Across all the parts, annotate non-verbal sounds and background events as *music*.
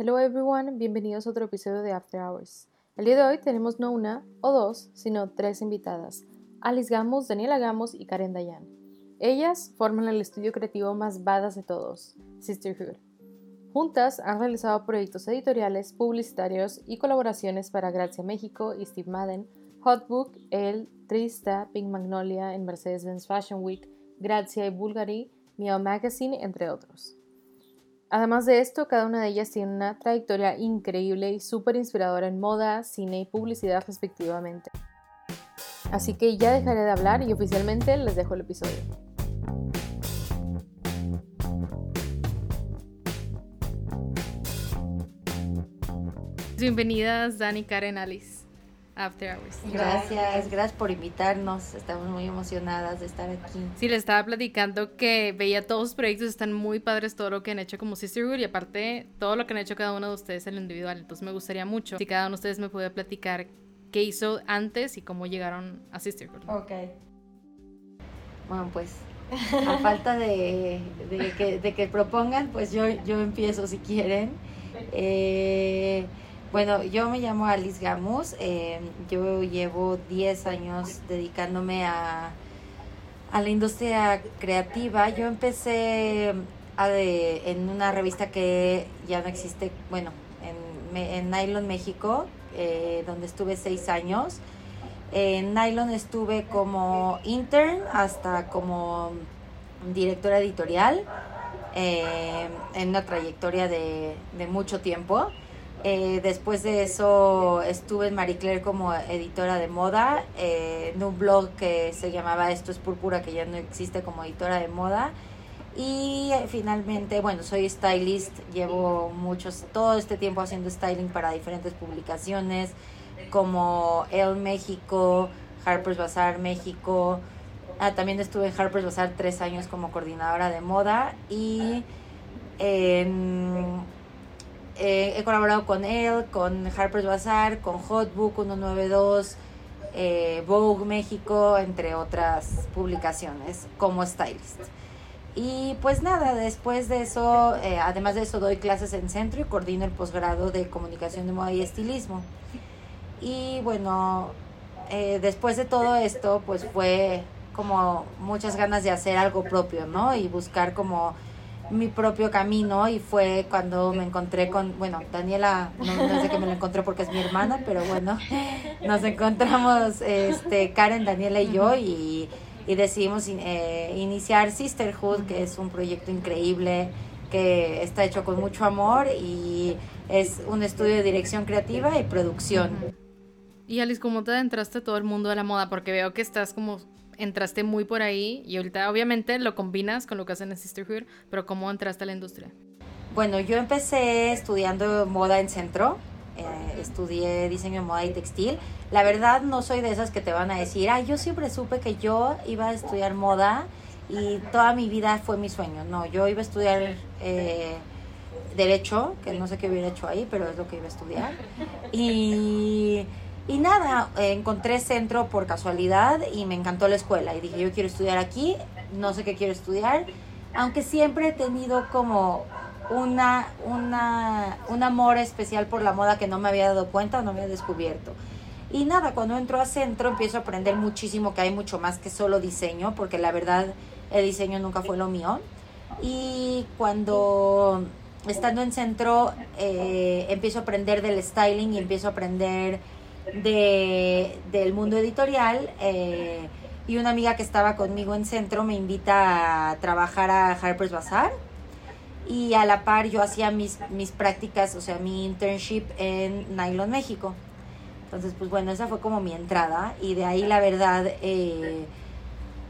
Hello everyone, bienvenidos a otro episodio de After Hours. El día de hoy tenemos no una o dos, sino tres invitadas, Alice Gamos, Daniela Gamos y Karen Dayan. Ellas forman el estudio creativo más badass de todos, Sisterhood. Juntas han realizado proyectos editoriales, publicitarios y colaboraciones para Gracia México y Steve Madden, Hotbook, El, Trista, Pink Magnolia en Mercedes-Benz Fashion Week, Gracia y Bulgari, Meow Magazine, entre otros. Además de esto, cada una de ellas tiene una trayectoria increíble y súper inspiradora en moda, cine y publicidad respectivamente. Así que ya dejaré de hablar y oficialmente les dejo el episodio. Bienvenidas Dani, Karen, Alice. After Hours. Gracias, gracias por invitarnos. Estamos muy emocionadas de estar aquí. Sí, les estaba platicando que veía todos los proyectos, están muy padres todo lo que han hecho como Sisterhood y aparte todo lo que han hecho cada uno de ustedes en lo individual. Entonces me gustaría mucho si cada uno de ustedes me pudiera platicar qué hizo antes y cómo llegaron a Sisterhood. Ok. Bueno, pues a falta de, que, de que propongan, pues yo, yo empiezo si quieren. Eh, bueno, yo me llamo Alice Gamus, eh, yo llevo 10 años dedicándome a, a la industria creativa. Yo empecé en una revista que ya no existe, bueno, en, en Nylon México, eh, donde estuve 6 años. En Nylon estuve como intern hasta como directora editorial eh, en una trayectoria de, de mucho tiempo. Eh, después de eso estuve en Marie Claire como editora de moda, eh, en un blog que se llamaba Esto es Púrpura, que ya no existe como editora de moda. Y finalmente, bueno, soy stylist, llevo muchos, todo este tiempo haciendo styling para diferentes publicaciones como El México, Harper's Bazaar México. Ah, también estuve en Harper's Bazaar tres años como coordinadora de moda y en eh, he colaborado con él, con Harper's Bazaar, con Hotbook 192, eh, Vogue México, entre otras publicaciones como stylist. Y pues nada, después de eso, eh, además de eso, doy clases en centro y coordino el posgrado de comunicación de moda y estilismo. Y bueno, después de todo esto, pues fue como muchas ganas de hacer algo propio, ¿no? Y buscar como mi propio camino y fue cuando me encontré con, bueno, Daniela, no, sé que me la encontré porque es mi hermana, pero bueno, *laughs* nos encontramos este, Karen, Daniela y yo y, decidimos eh, iniciar Sisterhood, que es un proyecto increíble que está hecho con mucho amor y es un estudio de dirección creativa y producción. Y Alice, ¿cómo te adentraste todo el mundo de la moda? Porque veo que estás como entraste muy por ahí y ahorita obviamente lo combinas con lo que hacen en Sisterhood, pero ¿cómo entraste a la industria? Bueno, yo empecé estudiando moda en centro, eh, estudié diseño de moda y textil. La verdad no soy de esas que te van a decir, ah, yo siempre supe que yo iba a estudiar moda y toda mi vida fue mi sueño. No, yo iba a estudiar eh, derecho, que no sé qué hubiera hecho ahí, pero es lo que iba a estudiar. Y y nada, encontré centro por casualidad y me encantó la escuela. Y dije, yo quiero estudiar aquí, no sé qué quiero estudiar. Aunque siempre he tenido como una, una, un amor especial por la moda que no me había dado cuenta o no había descubierto. Y nada, cuando entro a centro empiezo a aprender muchísimo, que hay mucho más que solo diseño, porque la verdad el diseño nunca fue lo mío. Y cuando estando en centro eh, empiezo a aprender del styling y empiezo a aprender de, del mundo editorial eh, y una amiga que estaba conmigo en centro me invita a trabajar a Harper's Bazaar y a la par yo hacía mis, mis prácticas, o sea, mi internship en Nylon México. Entonces, pues bueno, esa fue como mi entrada y de ahí la verdad, eh,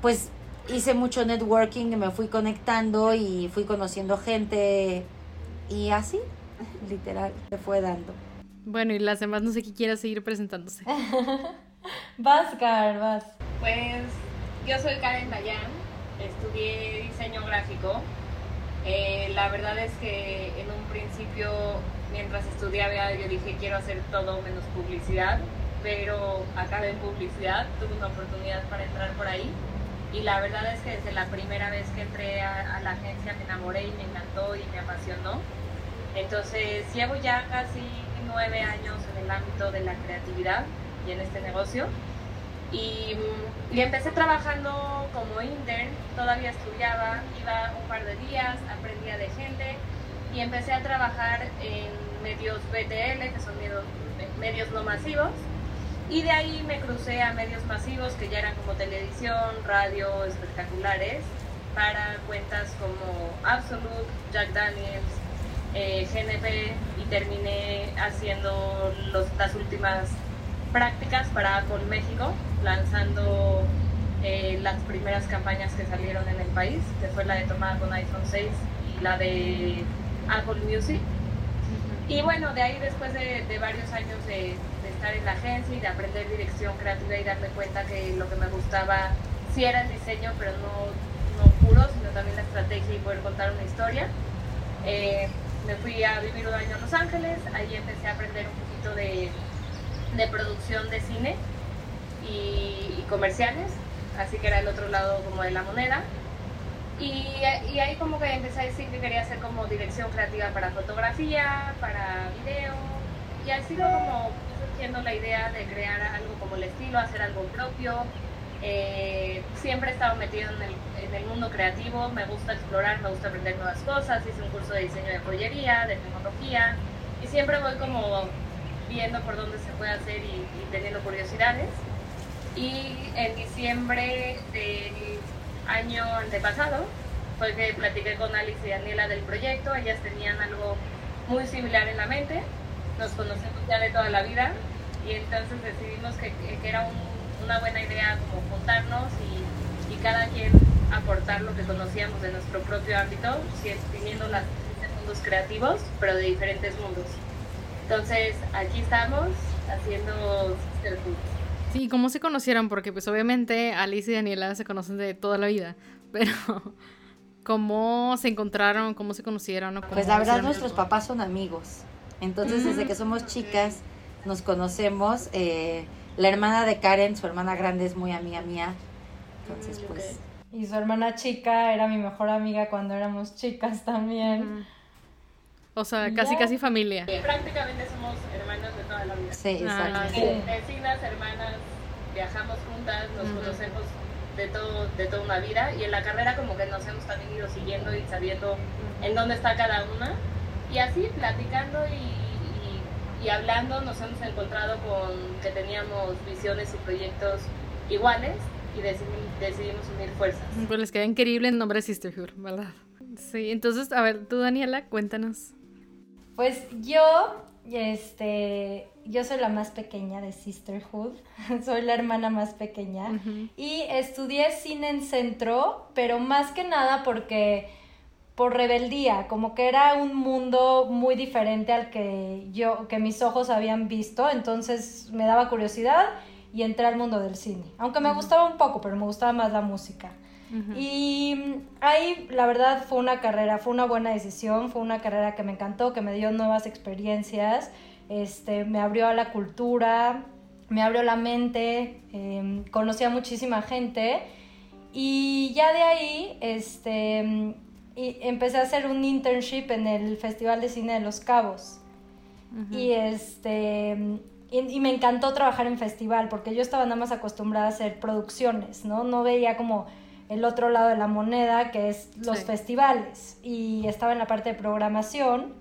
pues hice mucho networking, me fui conectando y fui conociendo gente y así, literal, se fue dando. Bueno, y las demás no sé qué quiera seguir presentándose. *laughs* vas, Karen, vas. Pues yo soy Karen Dayan, estudié diseño gráfico. Eh, la verdad es que en un principio, mientras estudiaba, yo dije quiero hacer todo menos publicidad, pero acabé en publicidad, tuve una oportunidad para entrar por ahí. Y la verdad es que desde la primera vez que entré a, a la agencia me enamoré y me encantó y me apasionó Entonces llevo ya casi nueve años en el ámbito de la creatividad y en este negocio. Y, mm, y, empecé trabajando como intern, todavía estudiaba, iba un par de días, aprendía de gente y empecé a trabajar en medios BTL, que son medios, medios no masivos. Y de ahí me crucé a medios masivos que ya eran como televisión, radio, espectaculares, para cuentas como Absolute, Jack Daniels, eh, GNP y terminé haciendo los, las últimas prácticas para Apple México, lanzando eh, las primeras campañas que salieron en el país, que fue la de tomada con iPhone 6 y la de Apple Music. Y bueno, de ahí después de, varios años de, estar en la agencia y de aprender dirección creativa y darme cuenta que lo que me gustaba sí era el diseño, pero no, no puro, sino también la estrategia y poder contar una historia. Eh, me fui a vivir un año a Los Ángeles, ahí empecé a aprender un poquito de, de producción de cine y, comerciales, así que era el otro lado como de la moneda. Y, y, ahí como que empecé a decir que quería hacer como dirección creativa para fotografía, para video, y así fue como surgiendo la idea de crear algo como el estilo, hacer algo propio. Eh, siempre he estado metido en el, en el, mundo creativo, me gusta explorar, me gusta aprender nuevas cosas, hice un curso de diseño de joyería, de tecnología, y siempre voy como viendo por dónde se puede hacer y, teniendo curiosidades. Y en diciembre del año antepasado fue que platiqué con Alice y Daniela del proyecto, ellas tenían algo muy similar en la mente, nos conocemos ya de toda la vida y entonces decidimos que, que era una buena idea como juntarnos y, y, cada quien aportar lo que conocíamos de nuestro propio ámbito, teniendo las mundos creativos, pero de diferentes mundos. Entonces, aquí estamos haciendo. Sí, ¿cómo se conocieron? Porque pues obviamente Alice y Daniela se conocen de toda la vida, *laughs* pero ¿cómo se encontraron? ¿Cómo se conocieron? pues la verdad nuestros papás son amigos, entonces desde que somos chicas nos conocemos. Eh, la hermana de Karen, su hermana grande es muy amiga mía, entonces pues... Y su hermana chica era mi mejor amiga cuando éramos chicas también. O sea, casi casi familia. Sí, prácticamente somos hermanas de toda la vida. Sí, ah, exacto. Vecinas, hermanas, viajamos juntas, nos conocemos de todo, de toda una vida y en la carrera como que nos hemos también ido siguiendo y sabiendo en dónde está cada una. Y así, platicando y, y, hablando, nos hemos encontrado con que teníamos visiones y proyectos iguales y decidimos, decidimos unir fuerzas. Pues les queda increíble el nombre Sisterhood, ¿verdad? Sí, entonces, a ver, tú Daniela, cuéntanos. Pues yo, este, yo soy la más pequeña de Sisterhood, *laughs* soy la hermana más pequeña y estudié cine en centro, pero más que nada porque por rebeldía, como que era un mundo muy diferente al que yo, que mis ojos habían visto, entonces me daba curiosidad y entré al mundo del cine, aunque me gustaba un poco, pero me gustaba más la música. Y ahí la verdad fue una carrera, fue una buena decisión, fue una carrera que me encantó, que me dio nuevas experiencias, este, me abrió a la cultura, me abrió la mente, em, conocí a muchísima gente y ya de ahí este, empecé a hacer un internship en el Festival de Cine de Los Cabos. Y este y, me encantó trabajar en festival porque yo estaba nada más acostumbrada a hacer producciones, ¿no? No veía como el otro lado de la moneda, que es los festivales. Y estaba en la parte de programación.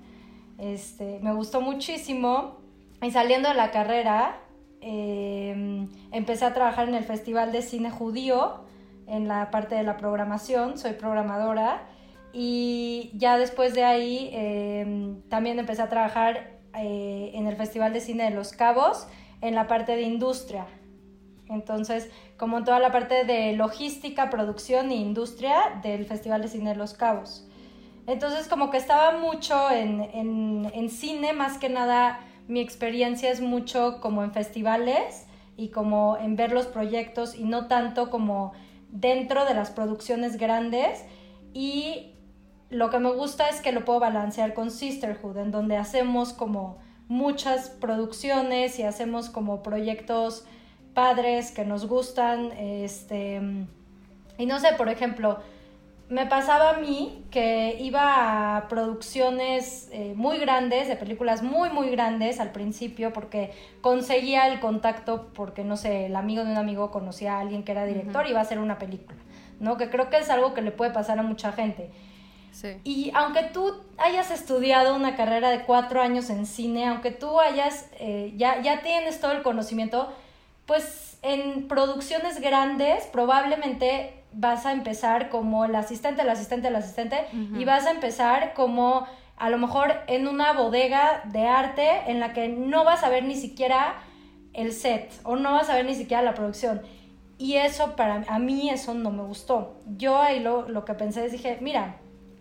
Este, me gustó muchísimo. Y saliendo de la carrera, em, empecé a trabajar en el Festival de Cine Judío, en la parte de la programación. Soy programadora. Y ya después de ahí em, también empecé a trabajar eh, en el Festival de Cine de Los Cabos, en la parte de industria. Entonces, como en toda la parte de logística, producción e industria del Festival de Cine de Los Cabos. Entonces, como que estaba mucho en, en, cine, más que nada mi experiencia es mucho como en festivales y como en ver los proyectos y no tanto como dentro de las producciones grandes. Y lo que me gusta es que lo puedo balancear con Sisterhood, en donde hacemos como muchas producciones y hacemos como proyectos padres que nos gustan, este, y no sé, por ejemplo, me pasaba a mí que iba a producciones eh, muy grandes, de películas muy, muy grandes al principio, porque conseguía el contacto, porque no sé, el amigo de un amigo conocía a alguien que era director y iba a hacer una película, ¿no? Que creo que es algo que le puede pasar a mucha gente. Sí. Y aunque tú hayas estudiado una carrera de cuatro años en cine, aunque tú hayas, eh, ya, ya tienes todo el conocimiento, pues en producciones grandes probablemente vas a empezar como el asistente, el asistente, el asistente, y vas a empezar como a lo mejor en una bodega de arte en la que no vas a ver ni siquiera el set o no vas a ver ni siquiera la producción. Y eso para a mí eso no me gustó. Yo ahí lo, lo que pensé es dije, mira,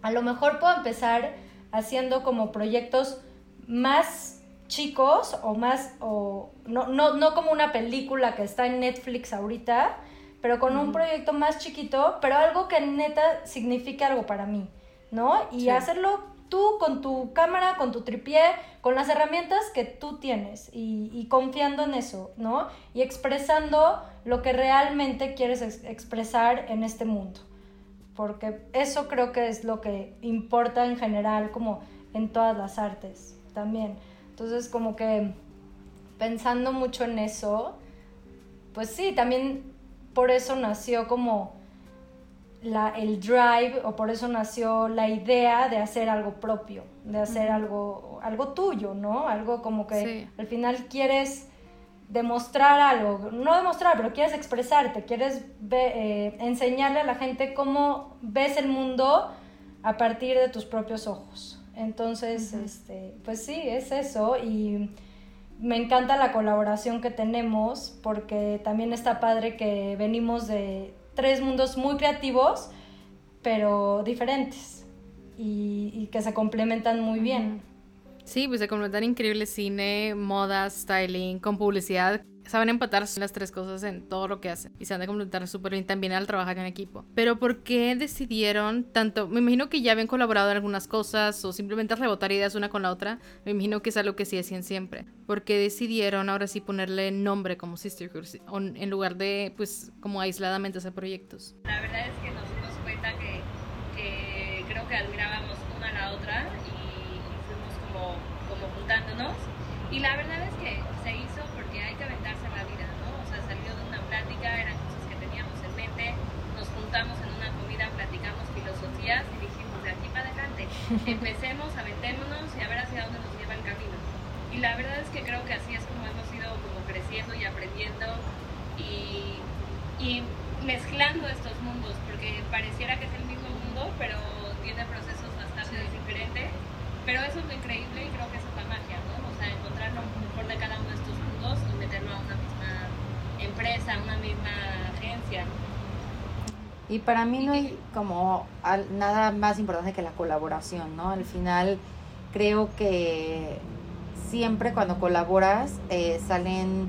a lo mejor puedo empezar haciendo como proyectos más chicos o más, o no, no, no como una película que está en Netflix ahorita, pero con un proyecto más chiquito, pero algo que neta signifique algo para mí, ¿no? Y hacerlo tú con tu cámara, con tu tripié, con las herramientas que tú tienes y, y confiando en eso, ¿no? Y expresando lo que realmente quieres ex- expresar en este mundo. Porque eso creo que es lo que importa en general, como en todas las artes también. Entonces, como que pensando mucho en eso, pues sí, también por eso nació como la, el drive o por eso nació la idea de hacer algo propio, de hacer algo, algo tuyo, ¿no? Algo como que Sí. al final quieres demostrar algo, no demostrar, pero quieres expresarte, quieres ve- eh, enseñarle a la gente cómo ves el mundo a partir de tus propios ojos. Entonces, este, pues sí, es eso y me encanta la colaboración que tenemos porque también está padre que venimos de tres mundos muy creativos, pero diferentes y, y que se complementan muy bien. Sí, pues se completan increíble cine, moda, styling, con publicidad. Saben empatar las tres cosas en todo lo que hacen y se han de completar súper bien también al trabajar en equipo. Pero ¿por qué decidieron tanto? Me imagino que ya habían colaborado en algunas cosas o simplemente rebotar ideas una con la otra. Me imagino que es algo que sí hacían siempre. ¿Por qué decidieron ahora sí ponerle nombre como Sisterhood en lugar de pues como aisladamente hacer proyectos? La verdad es que nos dimos cuenta que, que creo que admirábamos una a la otra y, y fuimos como, Y la verdad es que se hizo porque hay que aventarse en la vida, ¿no? O sea, salió de una plática, eran cosas que teníamos en mente, nos juntamos en una comida, platicamos filosofías y dijimos, de aquí para adelante, *laughs* empecemos, aventémonos y a ver hacia dónde nos lleva el camino. Y la verdad es que creo que así es como hemos ido como creciendo y aprendiendo y, y mezclando estos mundos, porque pareciera que es el mismo mundo, pero tiene procesos bastante diferentes. Pero eso es lo increíble y creo que eso es la magia, ¿no? O sea, encontrar lo mejor de cada uno de estos mundos y meterlo a una misma empresa, a una misma agencia. Y para mí no hay como nada más importante que la colaboración, ¿no? Al final creo que siempre cuando colaboras eh, salen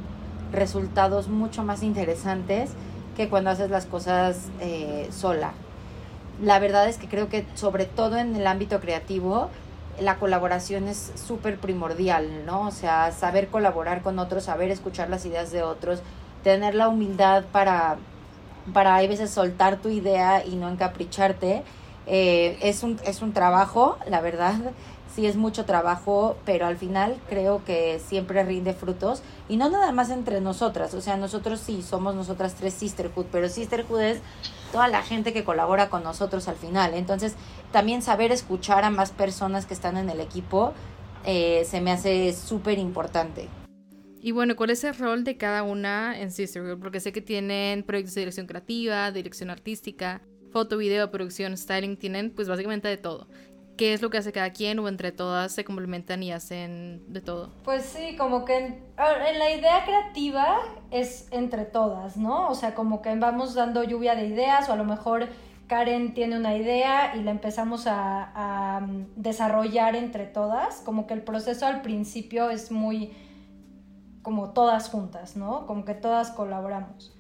resultados mucho más interesantes que cuando haces las cosas eh, sola. La verdad es que creo que sobre todo en el ámbito creativo la colaboración es súper primordial, ¿no? O sea, saber colaborar con otros, saber escuchar las ideas de otros, tener la humildad para para hay veces soltar tu idea y no encapricharte. Eh, es, un, es un trabajo, la verdad, *laughs* sí es mucho trabajo, pero al final creo que siempre rinde frutos y no nada más entre nosotras, o sea, nosotros sí somos nosotras tres Sisterhood, pero Sisterhood es toda la gente que colabora con nosotros al final. Entonces, también saber escuchar a más personas que están en el equipo eh, se me hace súper importante. Y bueno, ¿cuál es el rol de cada una en Sisterhood? Porque sé que tienen proyectos de dirección creativa, dirección artística, foto, video, producción, styling, tienen pues básicamente de todo. ¿Qué es lo que hace cada quien o entre todas se complementan y hacen de todo? Pues sí, como que en, la idea creativa es entre todas, ¿no? O sea, como que vamos dando lluvia de ideas o a lo mejor Karen tiene una idea y la empezamos a, a, mm, desarrollar entre todas. Como que el proceso al principio es muy como todas juntas, ¿no? Como que todas colaboramos.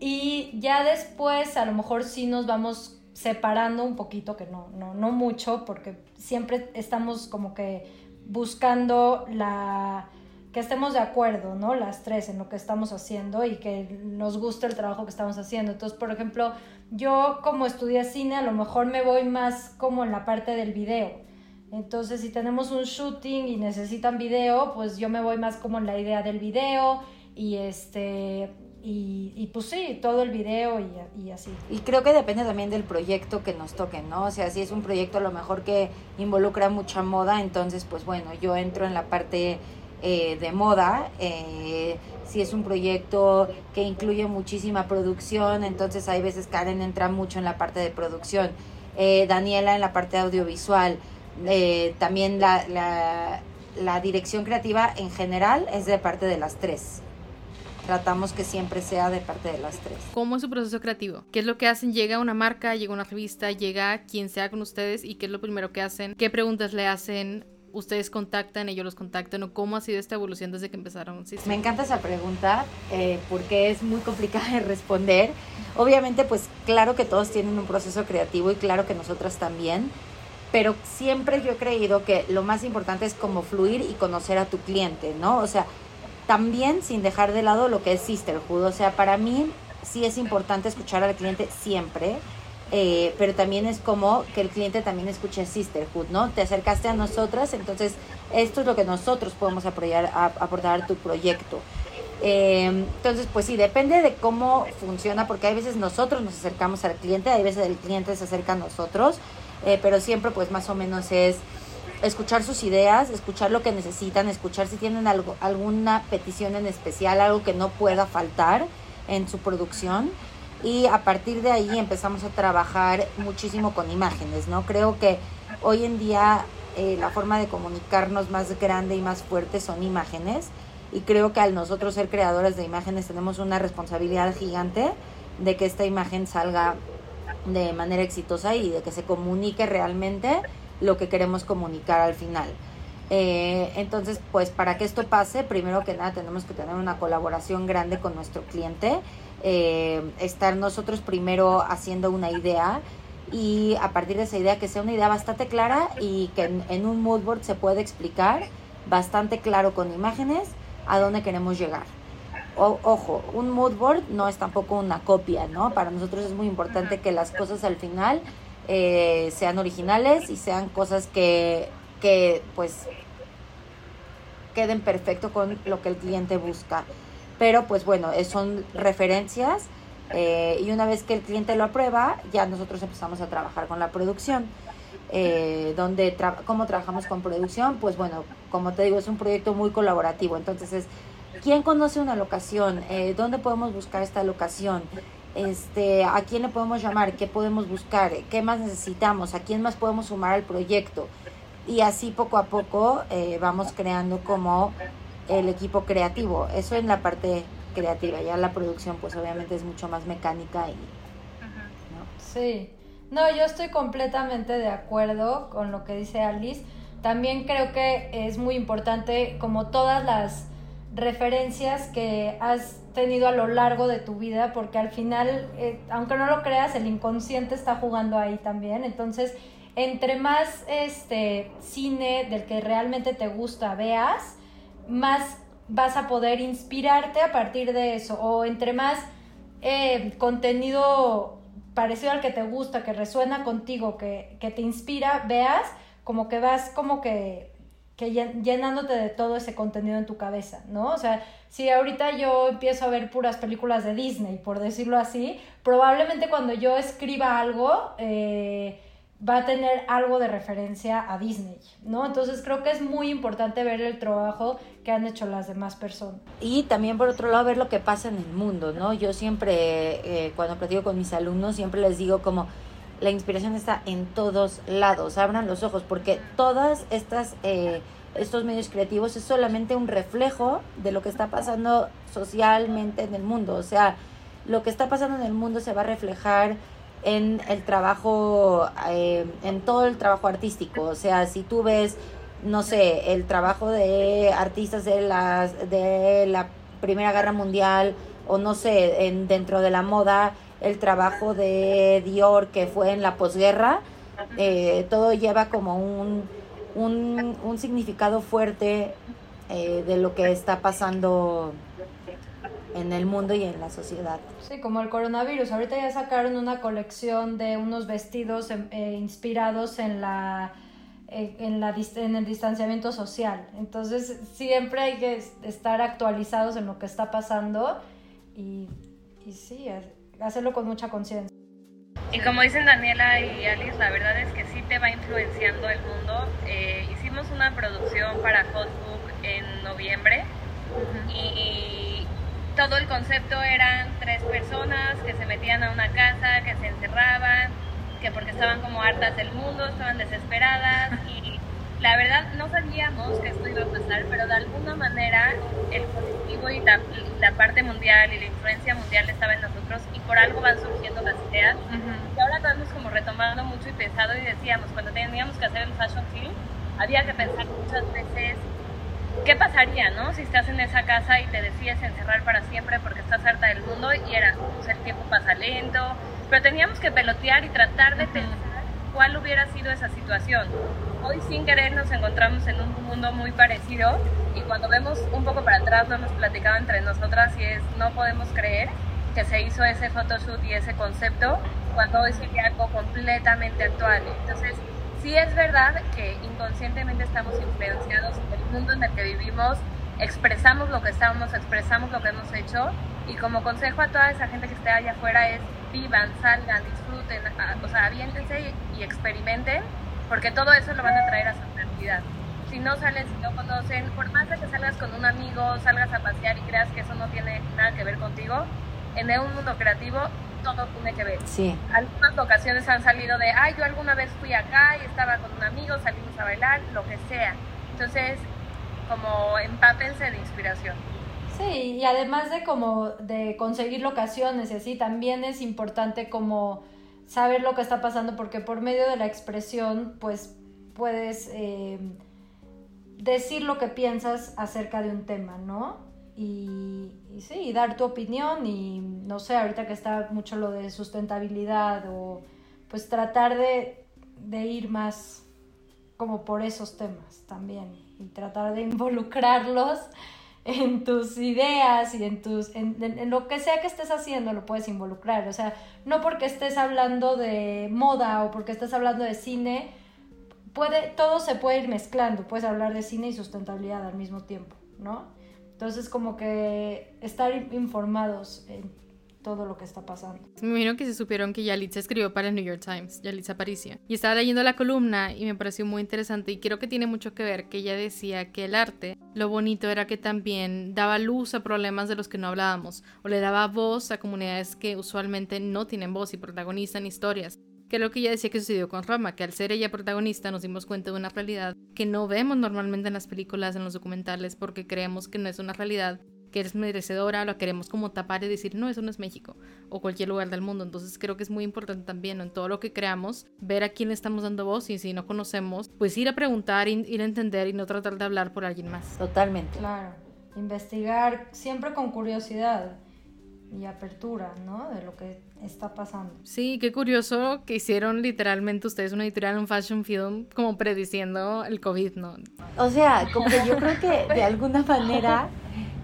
Y ya después a lo mejor sí nos vamos separando un poquito, que no, no, no mucho, porque siempre estamos como que buscando la, que estemos de acuerdo, ¿no? Las tres en lo que estamos haciendo y que nos guste el trabajo que estamos haciendo. Entonces, por ejemplo, yo como estudié cine, a lo mejor me voy más como en la parte del video. Entonces, si tenemos un shooting y necesitan video, pues yo me voy más como en la idea del video y este y, y, pues sí, todo el video y, así. Y creo que depende también del proyecto que nos toque, ¿no? O sea, si es un proyecto a lo mejor que involucra mucha moda, entonces pues bueno, yo entro en la parte eh, de moda. Eh, si es un proyecto que incluye muchísima producción, entonces hay veces Karen entra mucho en la parte de producción. Eh, Daniela en la parte audiovisual. también la, la, la dirección creativa en general es de parte de las tres tratamos que siempre sea de parte de las tres. ¿Cómo es su proceso creativo? ¿Qué es lo que hacen? Llega una marca, llega una revista, llega quien sea con ustedes y qué es lo primero que hacen, qué preguntas le hacen, ustedes contactan, ellos los contactan o cómo ha sido esta evolución desde que empezaron? Me encanta esa pregunta eh, porque es muy complicada de responder. Obviamente, pues claro que todos tienen un proceso creativo y claro que nosotras también, pero siempre yo he creído que lo más importante es como fluir y conocer a tu cliente, ¿no? O sea, también sin dejar de lado lo que es sisterhood, o sea, para mí sí es importante escuchar al cliente siempre eh, pero también es como que el cliente también escuche Sisterhood, ¿no? Te acercaste a nosotras, entonces esto es lo que nosotros podemos apoyar, a, aportar a tu proyecto. Eh, entonces, pues sí, depende de cómo funciona, porque hay veces nosotros nos acercamos al cliente, hay veces el cliente se acerca a nosotros, eh, pero siempre pues más o menos es escuchar sus ideas, escuchar lo que necesitan, escuchar si tienen algo, alguna petición en especial, algo que no pueda faltar en su producción. Y a partir de ahí empezamos a trabajar muchísimo con imágenes, ¿no? Creo que hoy en día eh, la forma de comunicarnos más grande y más fuerte son imágenes. Y creo que al nosotros ser creadores de imágenes tenemos una responsabilidad gigante de que esta imagen salga de manera exitosa y de que se comunique realmente lo que queremos comunicar al final. Eh, entonces, pues para que esto pase, primero que nada tenemos que tener una colaboración grande con nuestro cliente eh, estar nosotros primero haciendo una idea y a partir de esa idea que sea una idea bastante clara y que en, un mood board se puede explicar bastante claro con imágenes a dónde queremos llegar. ojo, un mood board no es tampoco una copia, ¿no? Para nosotros es muy importante que las cosas al final eh, sean originales y sean cosas que, que pues queden perfecto con lo que el cliente busca pero pues bueno, son referencias eh, y una vez que el cliente lo aprueba, ya nosotros empezamos a trabajar con la producción. Eh, donde ¿Cómo trabajamos con producción? Pues bueno, como te digo, es un proyecto muy colaborativo, entonces es, ¿quién conoce una locación? Eh, ¿Dónde podemos buscar esta locación? Este, ¿A quién le podemos llamar? ¿Qué podemos buscar? ¿Qué más necesitamos? ¿A quién más podemos sumar al proyecto? Y así poco a poco vamos creando como el equipo creativo. Eso en la parte creativa. Ya la producción, pues obviamente es mucho más mecánica y. Sí. No, yo estoy completamente de acuerdo con lo que dice Alice. También creo que es muy importante, como todas las referencias que has tenido a lo largo de tu vida, porque al final, eh, aunque no lo creas, el inconsciente está jugando ahí también. Entonces, entre más este cine del que realmente te gusta veas, más vas a poder inspirarte a partir de eso. O entre más eh, contenido parecido al que te gusta, que resuena contigo, que, te inspira, veas, como que vas como que, que llenándote de todo ese contenido en tu cabeza, ¿no? O sea, si ahorita yo empiezo a ver puras películas de Disney, por decirlo así, probablemente cuando yo escriba algo, eh, va a tener algo de referencia a Disney, ¿no? Entonces creo que es muy importante ver el trabajo que han hecho las demás personas. Y también por otro lado ver lo que pasa en el mundo, ¿no? Yo siempre, eh, cuando platico con mis alumnos, siempre les digo como la inspiración está en todos lados, abran los ojos, porque todas estas... Eh, estos medios creativos es solamente un reflejo de lo que está pasando socialmente en el mundo. O sea, lo que está pasando en el mundo se va a reflejar en el trabajo, eh, en todo el trabajo artístico. O sea, si tú ves, no sé, el trabajo de artistas de, las, de la Primera Guerra Mundial, o no sé, en, dentro de la moda, el trabajo de Dior que fue en la posguerra, eh, todo lleva como un, un, un significado fuerte eh, de lo que está pasando en el mundo y en la sociedad. Sí, como el coronavirus. Ahorita ya sacaron una colección de unos vestidos em, eh, inspirados en la eh, en, la, en el distanciamiento social. Entonces siempre hay que estar actualizados en lo que está pasando y, y sí, hacerlo con mucha conciencia. Y como dicen Daniela y Alice, la verdad es que sí te va influenciando el mundo. Eh, hicimos una producción para Hotbook en noviembre y todo el concepto eran tres personas que se metían a una casa, que se encerraban, que porque estaban como hartas del mundo, estaban desesperadas *laughs* y la verdad no sabíamos que esto iba a pasar, pero de alguna manera el colectivo y la, parte mundial y la influencia mundial estaba en nosotros y por algo van surgiendo las ideas. Y ahora estamos como retomando mucho y pensado y decíamos, cuando teníamos que hacer el Fashion Film, había que pensar muchas veces qué pasaría, ¿no? Si estás en esa casa y te decides encerrar para siempre porque estás harta del mundo y era, pues el tiempo pasa lento, pero teníamos que pelotear y tratar de pensar cuál hubiera sido esa situación. Hoy sin querer nos encontramos en un mundo muy parecido y cuando vemos un poco para atrás lo hemos platicado entre nosotras y es no podemos creer que se hizo ese photoshoot y ese concepto cuando hoy sería algo completamente actual. Entonces, sí es verdad que inconscientemente estamos influenciados en el mundo en el que vivimos, expresamos lo que estamos, expresamos lo que hemos hecho y como consejo a toda esa gente que esté allá afuera es vivan, salgan, disfruten, o sea, aviéntense y, experimenten, porque todo eso lo van a traer a su realidad. Si no salen, si no conocen, por más de que salgas con un amigo, salgas a pasear y creas que eso no tiene nada que ver contigo, en un mundo creativo todo tiene que ver. Sí. Algunas ocasiones han salido de, ay, yo alguna vez fui acá y estaba con un amigo, salimos a bailar, lo que sea. Entonces, como empápense de inspiración. Sí, y además de como de conseguir locaciones y así, también es importante como saber lo que está pasando porque por medio de la expresión pues puedes eh, decir lo que piensas acerca de un tema, ¿no? Y, sí, dar tu opinión y no sé, ahorita que está mucho lo de sustentabilidad o pues tratar de, de ir más como por esos temas también y tratar de *laughs* involucrarlos en tus ideas y en tus en, lo que sea que estés haciendo lo puedes involucrar o sea no porque estés hablando de moda o porque estés hablando de cine puede todo se puede ir mezclando puedes hablar de cine y sustentabilidad al mismo tiempo no entonces como que estar informados en todo lo que está pasando. Me imagino que se supieron que Yalitza escribió para el New York Times, Yalitza Aparicio. Y estaba leyendo la columna y me pareció muy interesante y creo que tiene mucho que ver que ella decía que el arte, lo bonito era que también daba luz a problemas de los que no hablábamos o le daba voz a comunidades que usualmente no tienen voz y protagonizan historias que es lo que ella decía que sucedió con Roma, que al ser ella protagonista nos dimos cuenta de una realidad que no vemos normalmente en las películas, en los documentales, porque creemos que no es una realidad que es merecedora, lo queremos como tapar y decir, no, eso no es México o cualquier lugar del mundo. Entonces creo que es muy importante también en todo lo que creamos, ver a quién le estamos dando voz y si no conocemos, pues ir a preguntar, ir a entender y no tratar de hablar por alguien más. Totalmente. Claro, investigar siempre con curiosidad y apertura, ¿no? De lo que está pasando. Sí, qué curioso que hicieron literalmente ustedes una editorial, un fashion film, como prediciendo el COVID, ¿no? O sea, como que yo creo que de alguna manera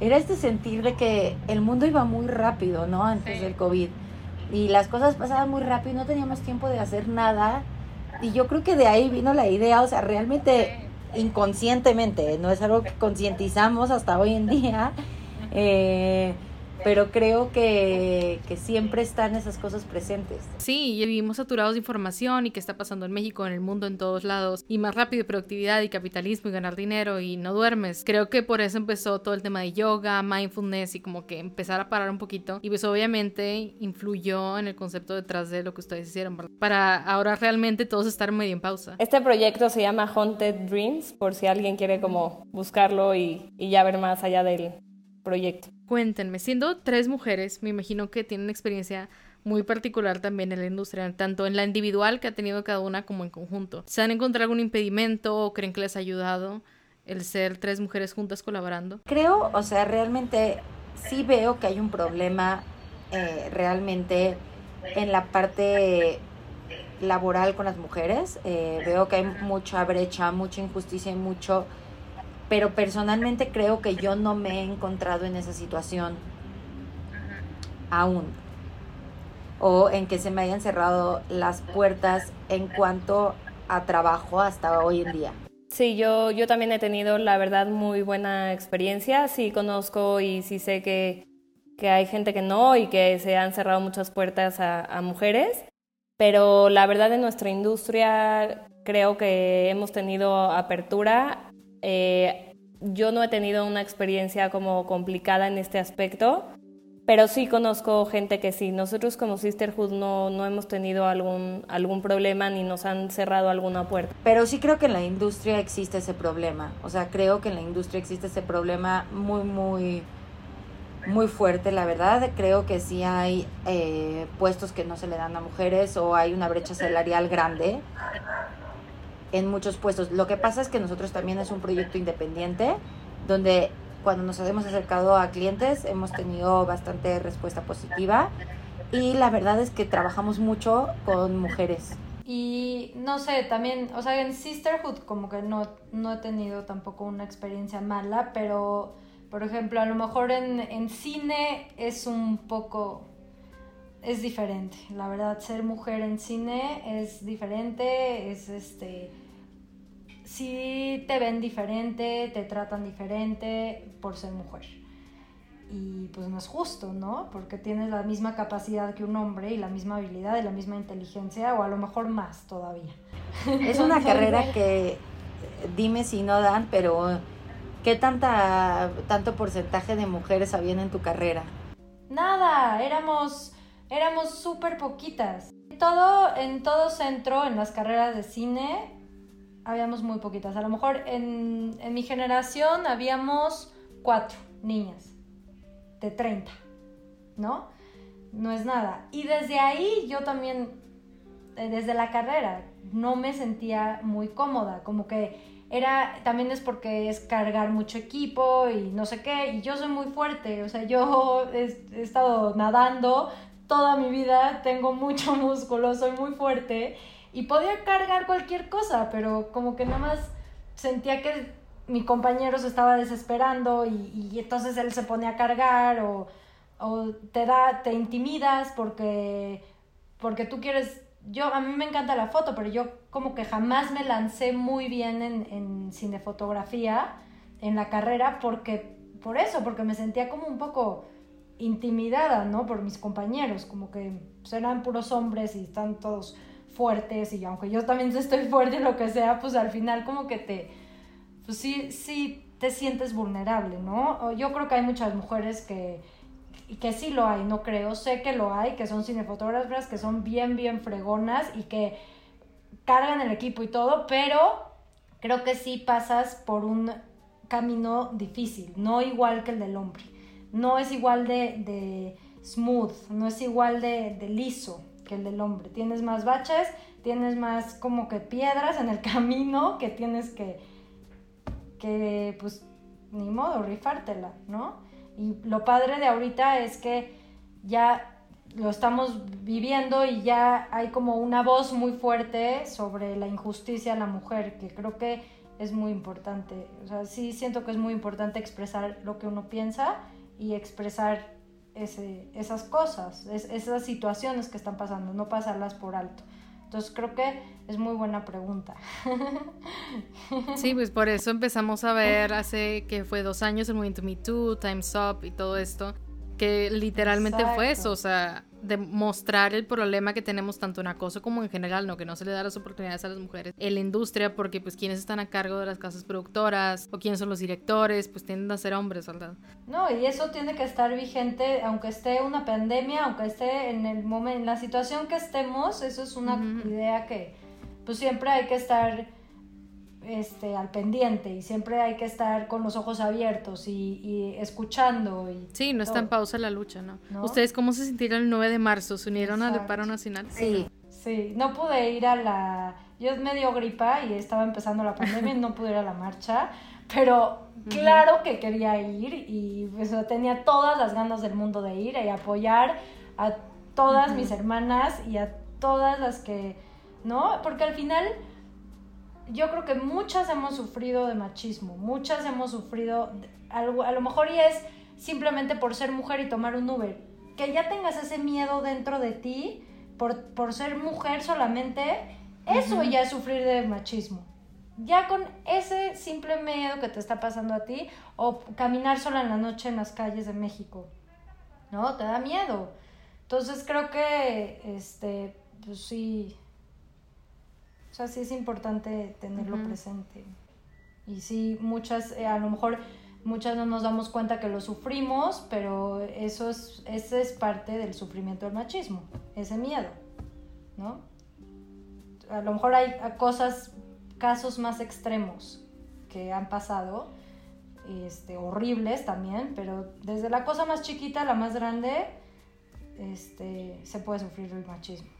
era este sentir de que el mundo iba muy rápido, ¿no? Antes del COVID. Y las cosas pasaban muy rápido y no teníamos tiempo de hacer nada. Y yo creo que de ahí vino la idea, o sea, realmente inconscientemente, no es algo que concientizamos hasta hoy en día. Eh, pero creo que, que, siempre están esas cosas presentes. Sí, y vivimos saturados de información y qué está pasando en México, en el mundo, en todos lados, y más rápido productividad y capitalismo y ganar dinero y no duermes. Creo que por eso empezó todo el tema de yoga, mindfulness y como que empezar a parar un poquito. Y pues obviamente influyó en el concepto detrás de lo que ustedes hicieron, para ahora realmente todos estar medio en pausa. Este proyecto se llama Haunted Dreams, por si alguien quiere como buscarlo y, y ya ver más allá del proyecto. Cuéntenme, siendo tres mujeres, me imagino que tienen experiencia muy particular también en la industria, tanto en la individual que ha tenido cada una como en conjunto. ¿Se han encontrado algún impedimento o creen que les ha ayudado el ser tres mujeres juntas colaborando? Creo, o sea, realmente sí veo que hay un problema eh, realmente en la parte laboral con las mujeres. Eh, veo que hay mucha brecha, mucha injusticia y mucho pero personalmente creo que yo no me he encontrado en esa situación aún. O en que se me hayan cerrado las puertas en cuanto a trabajo hasta hoy en día. Sí, yo, yo también he tenido, la verdad, muy buena experiencia. Sí conozco y sí sé que, que hay gente que no y que se han cerrado muchas puertas a, a mujeres. Pero la verdad en nuestra industria creo que hemos tenido apertura. Eh, yo no he tenido una experiencia como complicada en este aspecto, pero sí conozco gente que sí. Nosotros como Sisterhood no, no hemos tenido algún, algún problema ni nos han cerrado alguna puerta. Pero sí creo que en la industria existe ese problema. O sea, creo que en la industria existe ese problema muy, muy, muy fuerte, la verdad. Creo que sí hay eh, puestos que no se le dan a mujeres o hay una brecha salarial grande en muchos puestos. Lo que pasa es que nosotros también es un proyecto independiente donde cuando nos hemos acercado a clientes hemos tenido bastante respuesta positiva y la verdad es que trabajamos mucho con mujeres. Y no sé, también, o sea, en Sisterhood como que no, no he tenido tampoco una experiencia mala, pero por ejemplo, a lo mejor en, en cine es un poco, es diferente, la verdad, ser mujer en cine es diferente, es este sí te ven diferente, te tratan diferente por ser mujer. Y pues no es justo, ¿no? Porque tienes la misma capacidad que un hombre y la misma habilidad y la misma inteligencia, o a lo mejor más todavía. *laughs* Es una carrera que, dime si no dan, pero ¿qué tanta, tanto porcentaje de mujeres habían en tu carrera? Nada, éramos, éramos súper poquitas. Todo, en todo centro, en las carreras de cine, habíamos muy poquitas. A lo mejor en, en mi generación habíamos cuatro niñas de 30, ¿no? No es nada. Y desde ahí yo también, eh, desde la carrera, no me sentía muy cómoda, como que era, también es porque es cargar mucho equipo y no sé qué, y yo soy muy fuerte, o sea, yo he, he estado nadando toda mi vida, tengo mucho *laughs* músculo, soy muy fuerte y podía cargar cualquier cosa, pero como que nada más sentía que mi compañero se estaba desesperando y, y entonces él se pone a cargar o, o, te da, te intimidas porque, porque tú quieres, yo, a mí me encanta la foto, pero yo como que jamás me lancé muy bien en, en cinefotografía en la carrera porque, por eso, porque me sentía como un poco intimidada, ¿no? Por mis compañeros, como que eran puros hombres y están todos fuertes y aunque yo también *laughs* estoy fuerte, lo que sea, pues al final como que te, pues sí, sí te sientes vulnerable, ¿no? Yo creo que hay muchas mujeres que, que sí lo hay, no creo, sé que lo hay, que son cinefotógrafas, que son bien, bien fregonas y que cargan el equipo y todo, pero creo que sí pasas por un camino difícil, no igual que el del hombre, no es igual de, de smooth, no es igual de, de liso, que el del hombre. Tienes más baches, tienes más como que piedras en el *laughs* camino que tienes que, que pues, ni modo, rifártela, ¿no? Y lo padre de ahorita es que ya lo estamos viviendo y ya hay como una voz muy fuerte sobre la injusticia a la mujer, que creo que es muy importante. O sea, sí siento que es muy importante expresar lo que uno piensa y expresar ese, esas cosas, esas situaciones que están pasando, no pasarlas por alto. Entonces creo que es muy buena pregunta. *laughs* Sí, pues por eso empezamos a ver hace que fue dos años el movimiento Me Too, Time's Up y todo esto, que literalmente fue eso, o sea, demostrar el problema que tenemos tanto en acoso como en general, ¿no? Que no se le da las oportunidades a las mujeres en la industria porque pues quienes están a cargo de las casas productoras o quiénes son los directores, pues tienden a ser hombres, ¿verdad? No, y eso tiene que estar vigente aunque esté una pandemia, aunque esté en el momento, en la situación que estemos, eso es una idea que pues siempre hay que estar este, al pendiente y siempre hay que estar con los ojos abiertos y, escuchando. Y sí, no está en pausa la lucha, ¿no? ¿Ustedes cómo se sintieron el 9 de marzo? ¿Se unieron al paro nacional? Sí. Sí, no pude ir a la... Yo me dio gripa y estaba empezando la pandemia y no pude ir a la marcha, pero claro que quería ir y pues, tenía todas las ganas del mundo de ir y apoyar a todas mis hermanas y a todas las que, ¿no? Porque al final yo creo que muchas hemos sufrido de machismo, muchas hemos sufrido, algo, a lo mejor y es simplemente por ser mujer y tomar un Uber, que ya tengas ese miedo dentro de ti por, por ser mujer solamente, eso ya es sufrir de machismo. Ya con ese simple miedo que te está pasando a ti, o caminar sola en la noche en las calles de México, ¿no? Te da miedo. Entonces creo que, este, pues sí, sea, sí es importante tenerlo presente. Y sí, muchas, eh, a lo mejor muchas no nos damos cuenta que lo sufrimos, pero eso es, ese es parte del sufrimiento del machismo, ese miedo, ¿no? A lo mejor hay cosas, casos más extremos que han pasado, este, horribles también, pero desde la cosa más chiquita a la más grande, este, se puede sufrir el machismo.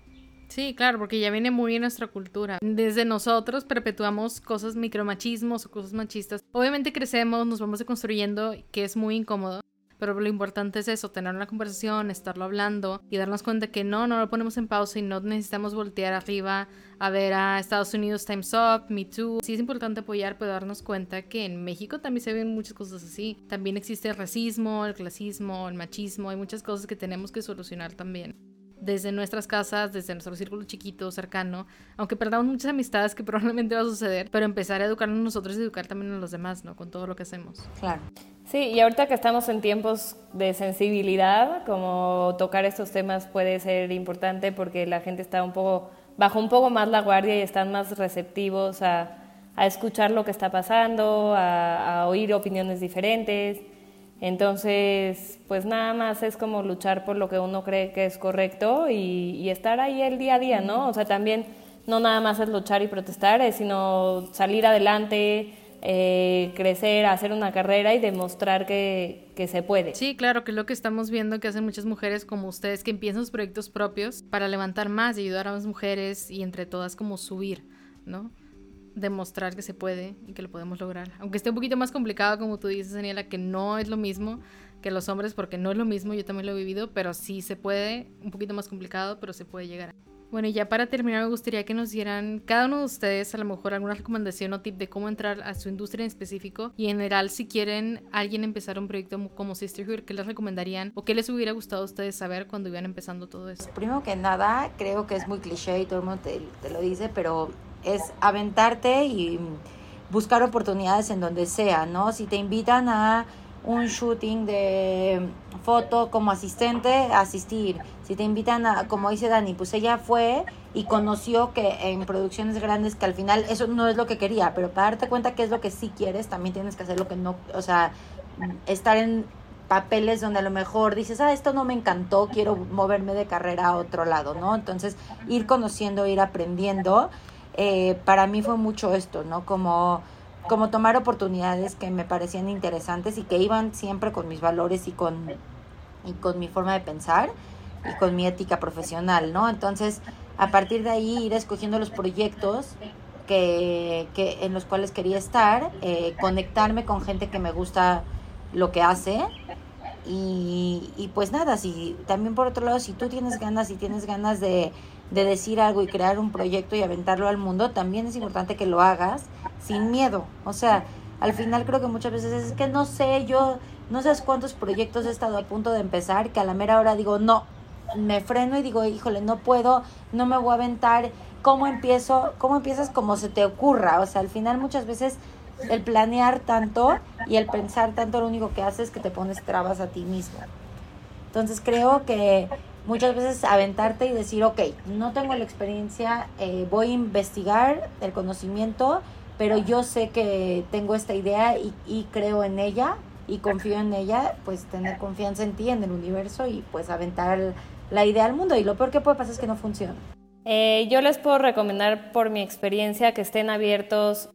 Sí, claro, porque ya viene muy en nuestra cultura. Desde nosotros perpetuamos cosas micromachismos o cosas machistas. Obviamente crecemos, nos vamos construyendo, que es muy incómodo. Pero lo importante es eso, tener una conversación, estarlo hablando y darnos cuenta que no, no lo ponemos en pausa y no necesitamos voltear arriba a ver a Estados Unidos Times Up, Me Too. Sí es importante apoyar, pero darnos cuenta que en México también se ven muchas cosas así. También existe el racismo, el clasismo, el machismo, hay muchas cosas que tenemos que solucionar también desde nuestras casas, desde nuestro círculo chiquito, cercano, aunque perdamos muchas amistades que *laughs* probablemente va a suceder, pero empezar a educarnos nosotros y educar también a los demás, ¿no? Con todo lo que hacemos. Claro. Sí, y ahorita que estamos en tiempos de sensibilidad, como tocar estos temas puede ser importante porque la gente está un poco, bajo un poco más la guardia y están más receptivos a, escuchar lo que está pasando, a oír opiniones diferentes. Entonces, pues nada más es como luchar por lo que uno cree que es correcto y, estar ahí el día a día, ¿no? O sea, también no nada más es luchar y protestar, es sino salir adelante, eh, crecer, hacer una carrera y demostrar que, que, se puede. Sí, claro, que es lo que estamos viendo que hacen muchas mujeres como ustedes que empiezan sus proyectos propios para levantar más y ayudar a más mujeres y entre todas como subir, ¿no? Demostrar que se puede y que lo podemos lograr. Aunque esté un poquito más complicado, como tú dices, Daniela, que no es lo mismo que los hombres, porque no es lo mismo, yo también lo he vivido, pero sí se puede, un poquito más complicado, pero se puede llegar. Bueno, y ya para terminar, me gustaría que nos dieran cada uno de ustedes a lo mejor alguna recomendación o tip de cómo entrar a su industria en específico y en general si quieren alguien empezar un proyecto como Sisterhood, ¿qué les recomendarían o qué les hubiera gustado a ustedes saber cuando iban empezando todo eso? Primero que nada, creo que es muy cliché y todo el mundo te, te lo dice, pero es aventarte y buscar oportunidades en donde sea, ¿no? Si te invitan a un shooting de foto como asistente, asistir. Si te invitan a, como dice Dani, pues ella fue y conoció que en producciones grandes que al final eso no es lo que quería, pero para darte cuenta que es lo que sí quieres, también tienes que hacer lo que no, o sea, estar en papeles donde a lo mejor dices, ah, esto no me encantó, quiero moverme de carrera a otro lado, ¿no? Entonces, ir conociendo, ir aprendiendo eh, para mí fue mucho esto, ¿no? Como, como tomar oportunidades que me parecían interesantes y que iban siempre con mis valores y con, y con mi forma de pensar y con mi ética profesional, ¿no? Entonces, a partir de ahí ir escogiendo los proyectos que, que en los cuales quería estar, eh, conectarme con gente que me gusta lo que hace y, y pues nada, si también por otro lado, si tú tienes ganas, si tienes ganas de de decir algo y crear un proyecto y aventarlo al mundo, también es importante que lo hagas sin miedo. O sea, al final creo que muchas veces es que no sé, yo no sé cuántos proyectos he estado a punto de empezar que a la mera hora digo, no, me freno y digo, híjole, no puedo, no me voy a aventar. ¿Cómo empiezo? ¿Cómo empiezas como se te ocurra? O sea, al final muchas veces el planear tanto y el pensar tanto lo único que hace es que te pones trabas a ti mismo. Entonces creo que muchas veces aventarte y decir, ok, no tengo la experiencia, eh, voy a investigar el conocimiento, pero yo sé que tengo esta idea y, creo en ella y confío en ella, pues tener confianza en ti, en el universo y pues aventar la idea al mundo. Y lo peor que puede pasar es que no funciona. Eh, yo les puedo recomendar por mi experiencia que estén abiertos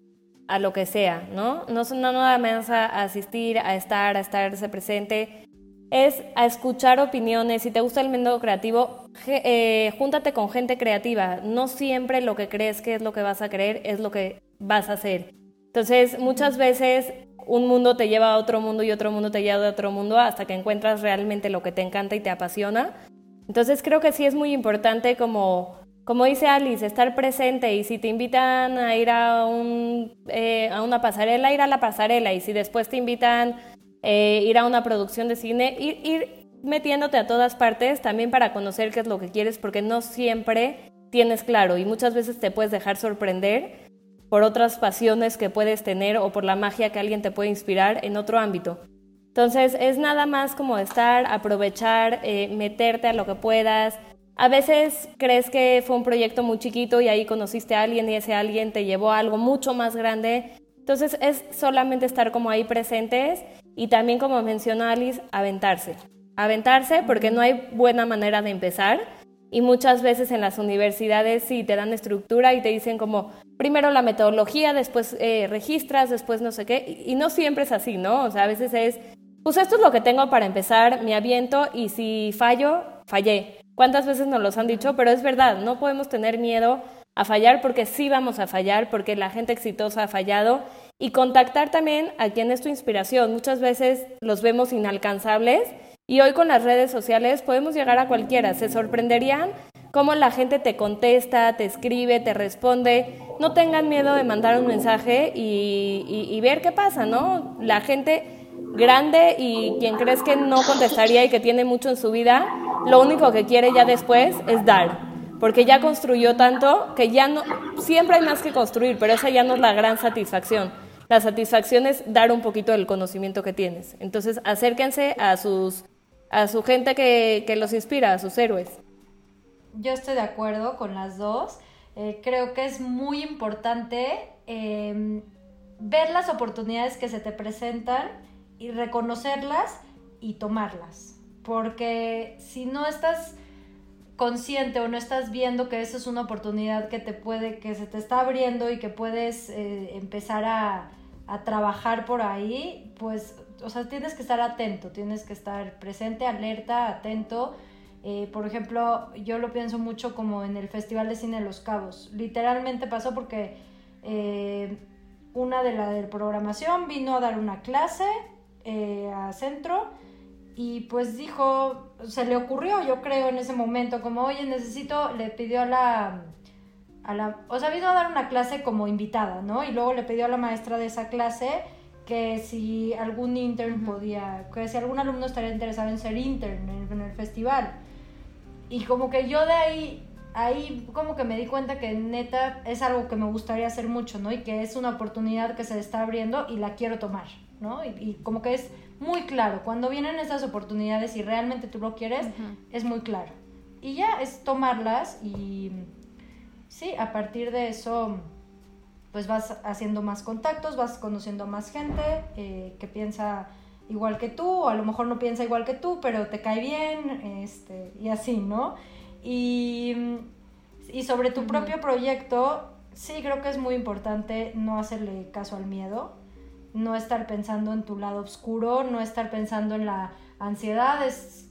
a lo que sea, ¿no? No, no nada más a asistir, a estar, a estarse presente, es a escuchar opiniones. Si te gusta el mundo creativo, eh, júntate con gente creativa. No siempre lo que crees que es lo que vas a creer es lo que vas a hacer. Entonces, muchas veces un mundo te lleva a otro mundo y otro mundo te lleva a otro mundo hasta que encuentras realmente lo que te encanta y te apasiona. Entonces, creo que sí es muy importante como como dice Alice, estar presente y si te invitan a ir a, un, eh, a una pasarela, ir a la pasarela y si después te invitan eh, ir a una producción de cine, ir, ir metiéndote a todas partes también para conocer qué es lo que quieres porque no siempre tienes claro y muchas veces te puedes dejar sorprender por otras pasiones que puedes tener o por la magia que alguien te puede inspirar en otro ámbito. Entonces es nada más como estar, aprovechar, eh, meterte a lo que puedas, a veces crees que fue un proyecto muy chiquito y ahí conociste a alguien y ese alguien te llevó a algo mucho más grande. Entonces es solamente estar como ahí presentes y también como mencionó Alice, aventarse. Aventarse porque no hay buena manera de empezar y muchas veces en las universidades sí te dan estructura y te dicen como primero la metodología, después eh, registras, después no sé qué y no siempre es así, ¿no? O sea, a veces es, pues esto es lo que tengo para empezar, me aviento y si fallo, fallé ¿Cuántas veces nos los han dicho? Pero es verdad, no podemos tener miedo a fallar porque sí vamos a fallar, porque la gente exitosa ha fallado. Y contactar también a quien es tu inspiración. Muchas veces los vemos inalcanzables y hoy con las redes sociales podemos llegar a cualquiera. Se sorprenderían cómo la gente te contesta, te escribe, te responde. No tengan miedo de mandar un mensaje y, y ver qué pasa, ¿no? La gente grande y quien crees que no contestaría y que tiene mucho en su vida, lo único que quiere ya después es dar, porque ya construyó tanto que ya no, siempre hay más que construir, pero esa ya no es la gran satisfacción. La satisfacción es dar un poquito del conocimiento que tienes. Entonces, acérquense a, sus, a su gente que, que los inspira, a sus héroes. Yo estoy de acuerdo con las dos. Eh, creo que es muy importante eh, ver las oportunidades que se te presentan y reconocerlas y tomarlas. Porque si no estás consciente o no estás viendo que esa es una oportunidad que te puede, que se te está abriendo y que puedes eh, empezar a, a, trabajar por ahí, pues, o sea, tienes que estar atento, tienes que estar presente, alerta, atento. Eh, por ejemplo, yo lo pienso mucho como en el Festival de Cine de Los Cabos. Literalmente pasó porque eh, una de la de programación vino a dar una clase eh, a centro y pues dijo, se le ocurrió, yo creo, en ese momento, como, oye, necesito, le pidió a la, a la, o sea, vino a dar una clase como invitada, ¿no? Y luego le pidió a la maestra de esa clase que si algún intern podía, que si algún alumno estaría interesado en ser intern en, el festival. Y como que yo de ahí, ahí como que me di cuenta que neta es algo que me gustaría hacer mucho, ¿no? Y que es una oportunidad que se está abriendo y la quiero tomar. ¿no? Y, como que es muy claro, cuando vienen esas oportunidades y realmente tú lo quieres, es muy claro. Y ya es tomarlas y sí, a partir de eso, pues vas haciendo más contactos, vas conociendo más gente eh, que piensa igual que tú, o a lo mejor no piensa igual que tú, pero te cae bien, este, y así, ¿no? Y, y sobre tu propio proyecto, sí creo que es muy importante no hacerle caso al miedo no estar pensando en tu lado oscuro, no estar pensando en la ansiedad, es,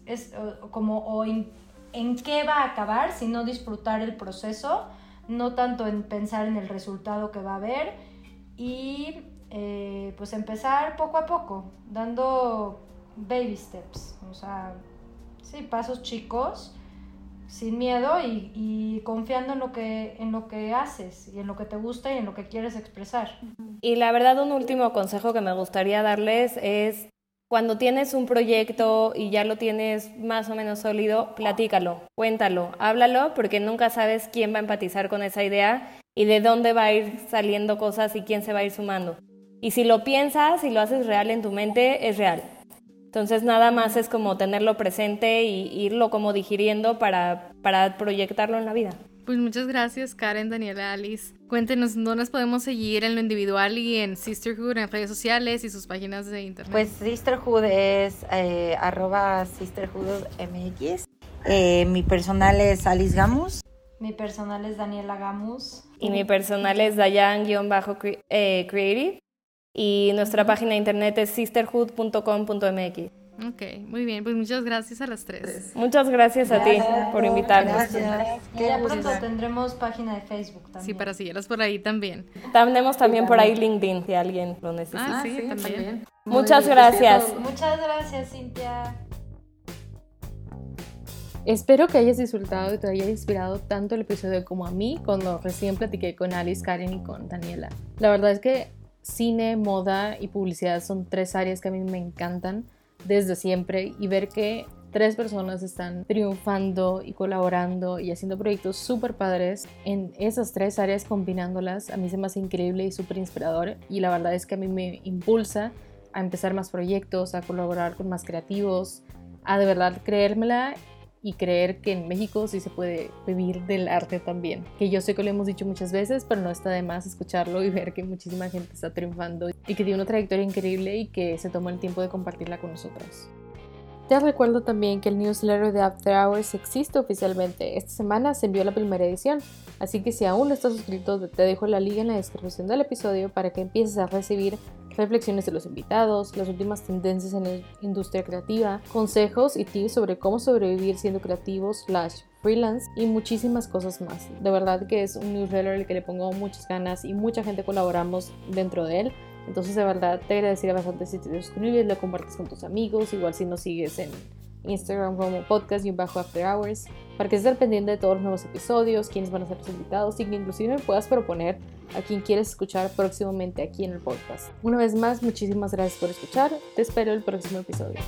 como o en, qué va a acabar, sino disfrutar el proceso, no tanto en pensar en el resultado que va a haber y eh, pues empezar poco a poco, dando baby steps, o sea, sí, pasos chicos sin miedo y, confiando en lo, que, en lo que haces y en lo que te gusta y en lo que quieres expresar. Y la verdad, un último consejo que me gustaría darles es cuando tienes un proyecto y ya lo tienes más o menos sólido, platícalo, cuéntalo, háblalo, porque nunca sabes quién va a empatizar con esa idea y de dónde va a ir saliendo cosas y quién se va a ir sumando. Y si lo piensas y lo haces real en tu mente, es real. Entonces nada más es como tenerlo presente y irlo como digiriendo para, para proyectarlo en la vida. Pues muchas gracias Karen, Daniela, Alice. Cuéntenos dónde nos podemos seguir en lo individual y en Sisterhood, en redes sociales y sus páginas de internet. Pues Sisterhood es eh, arroba sisterhoodmx. Eh, mi personal es Alice Gamus. Mi personal es Daniela Gamus. Y mi personal es Dayan-Creative. Y nuestra página de internet es sisterhood.com.mx. Ok, muy bien, pues muchas gracias a las tres. Muchas gracias, a ti por invitarnos. Gracias. ya pronto tendremos página de Facebook también. Sí, para seguirlas por ahí también. Tenemos también por ahí LinkedIn si alguien lo necesita. Ah, sí, también. Muchas gracias. Muchas gracias, Cintia. Espero que hayas disfrutado y te haya inspirado tanto el episodio como a mí cuando recién platiqué con Alice, Karen y con Daniela. La verdad es que cine, moda y publicidad son tres áreas que a mí me encantan desde siempre y ver que tres personas están triunfando y colaborando y haciendo proyectos súper padres en esas tres áreas combinándolas, a mí se me hace increíble y súper inspirador. Y la verdad es que a mí me impulsa a empezar más proyectos, a colaborar con más creativos, a de verdad creérmela y creer que en México sí se puede vivir del arte también. Que yo sé que lo hemos dicho muchas veces, pero no está de más escucharlo y ver que muchísima gente está triunfando y que tiene una trayectoria increíble y que se toma el tiempo de compartirla con nosotros. Te recuerdo también que el newsletter de After Hours existe oficialmente. Esta semana se envió la primera edición, así que si aún no estás suscrito, te dejo la liga en la descripción del episodio para que empieces a recibir reflexiones de los invitados, las últimas tendencias en la industria creativa, consejos y tips sobre cómo sobrevivir siendo creativos slash freelance y muchísimas cosas más. De verdad que es un newsletter al que le pongo muchas ganas y mucha gente colaboramos dentro de él. Entonces, de verdad, te agradecería bastante si te suscribes, lo compartes con tus amigos, igual si nos sigues en Instagram como podcast y un bajo after hours, para que estés al pendiente de todos los nuevos episodios, quiénes van a ser los invitados y que inclusive me puedas proponer a quien quieres escuchar próximamente aquí en el podcast. Una vez más, muchísimas gracias por escuchar. Te espero el próximo episodio.